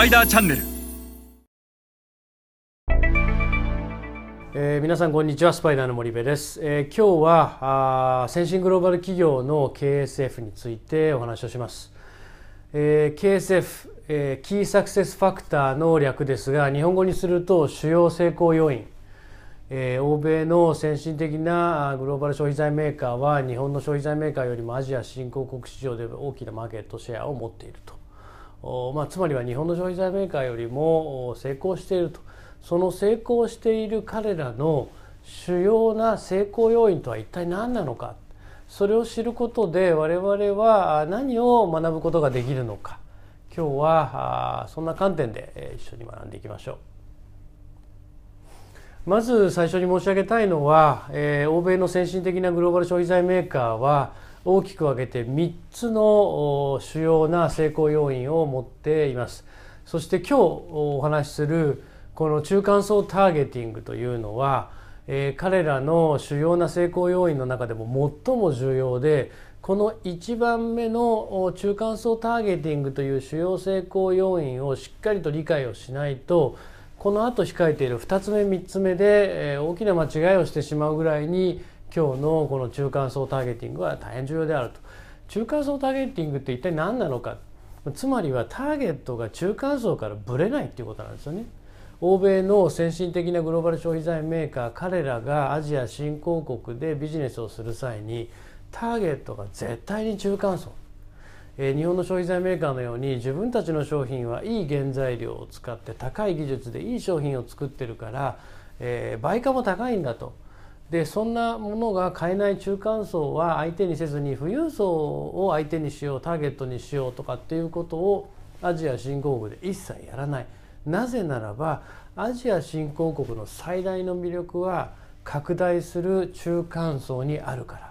パイダーチャンネル。えー、皆さんこんにちはスパイダーの森部です、えー、今日はあ先進グローバル企業の KSF についてお話をします、えー、KSF、えー、キーサクセスファクターの略ですが日本語にすると主要成功要因。えー、欧米の先進的なグローバル消費財メーカーは日本の消費財メーカーよりもアジア新興国市場で大きなマーケットシェアを持っていると、まあ、つまりは日本の消費財メーカーよりも成功していると。その成功している彼らの主要な成功要因とは一体何なのか。それを知ることで我々は何を学ぶことができるのか。今日はそんな観点で一緒に学んでいきましょう。まず最初に申し上げたいのは、えー、欧米の先進的なグローバル消費財メーカーは大きく分けて3つの主要な成功要因を持っています。そして今日お話しするこの中間層ターゲティングというのは、えー、彼らの主要な成功要因の中でも最も重要でこの1番目の中間層ターゲティングという主要成功要因をしっかりと理解をしないとこの後控えている2つ目3つ目で、大きな間違いをしてしまうぐらいに今日のこの中間層ターゲティングは大変重要であると。中間層ターゲティングって一体何なのかつまりはターゲットが中間層からぶれないっていうことなんですよね。欧米の先進的なグローバル消費財メーカー彼らがアジア新興国でビジネスをする際にターゲットが絶対に中間層え日本の消費財メーカーのように自分たちの商品はいい原材料を使って高い技術でいい商品を作ってるから、えー、売価も高いんだと。でそんなものが買えない中間層は相手にせずに富裕層を相手にしようターゲットにしようとかっていうことをアジア新興国で一切やらないなぜならばアジア新興国の最大の魅力は拡大する中間層にあるから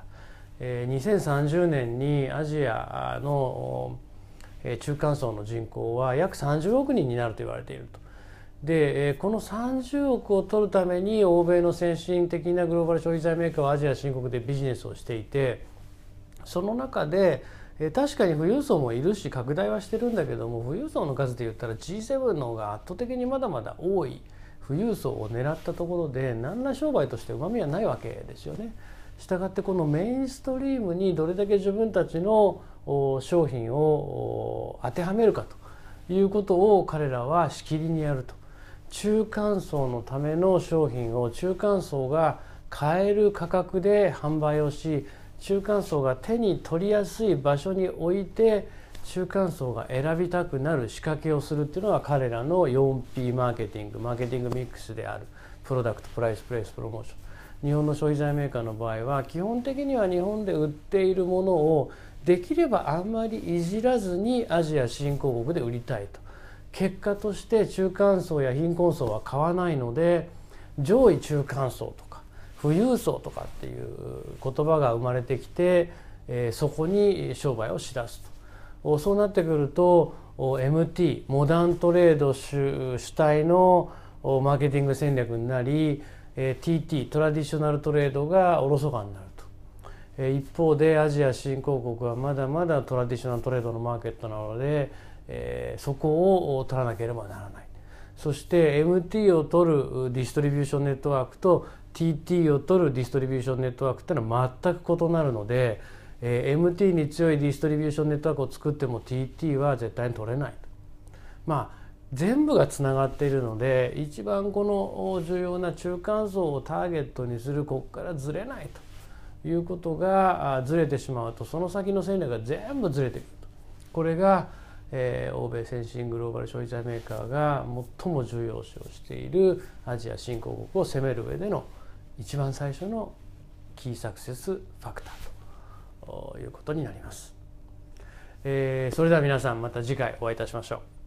え2030年にアジアの中間層の人口は約30億人になると言われていると。でこの30億を取るために欧米の先進的なグローバル消費財メーカーはアジア新国でビジネスをしていてその中で確かに富裕層もいるし拡大はしてるんだけども富裕層の数で言ったら G7 の方が圧倒的にまだまだ多い富裕層を狙ったところで何ら商売としてうまみはないわけですよね。したがってこのメインストリームにどれだけ自分たちの商品を当てはめるかということを彼らはしきりにやると中間層のための商品を中間層が買える価格で販売をし中間層が手に取りやすい場所に置いて中間層が選びたくなる仕掛けをするっていうのは彼らの 4P マーケティングマーケティングミックスである。プロダクトプライスプレイスプロモーション。日本の消費財メーカーの場合は基本的には日本で売っているものをできればあんまりいじらずにアジア新興国で売りたいと。結果として中間層や貧困層は買わないので上位中間層とか富裕層とかっていう言葉が生まれてきて、えー、そこに商売をしだすと。そうなってくると MT モダントレード主体のマーケティング戦略になり TT トラディショナルトレードがおろそかになると、一方でアジア新興国はまだまだトラディショナルトレードのマーケットなので、えそこを取らなければならない。そして MT を取るディストリビューションネットワークと TT を取るディストリビューションネットワークっていうのは全く異なるので、え MT に強いディストリビューションネットワークを作っても TT は絶対に取れない。まあ全部がつながっているので一番この重要な中間層をターゲットにするここからずれないと。いうことがずれてしまうとその先の戦略が全部ずれてくると。これが、えー、欧米先進グローバル消費財メーカーが最も重要視をしているアジア新興国を攻める上での一番最初のキーサクセスファクターということになります。えー、それでは皆さんまた次回お会いいたしましょう。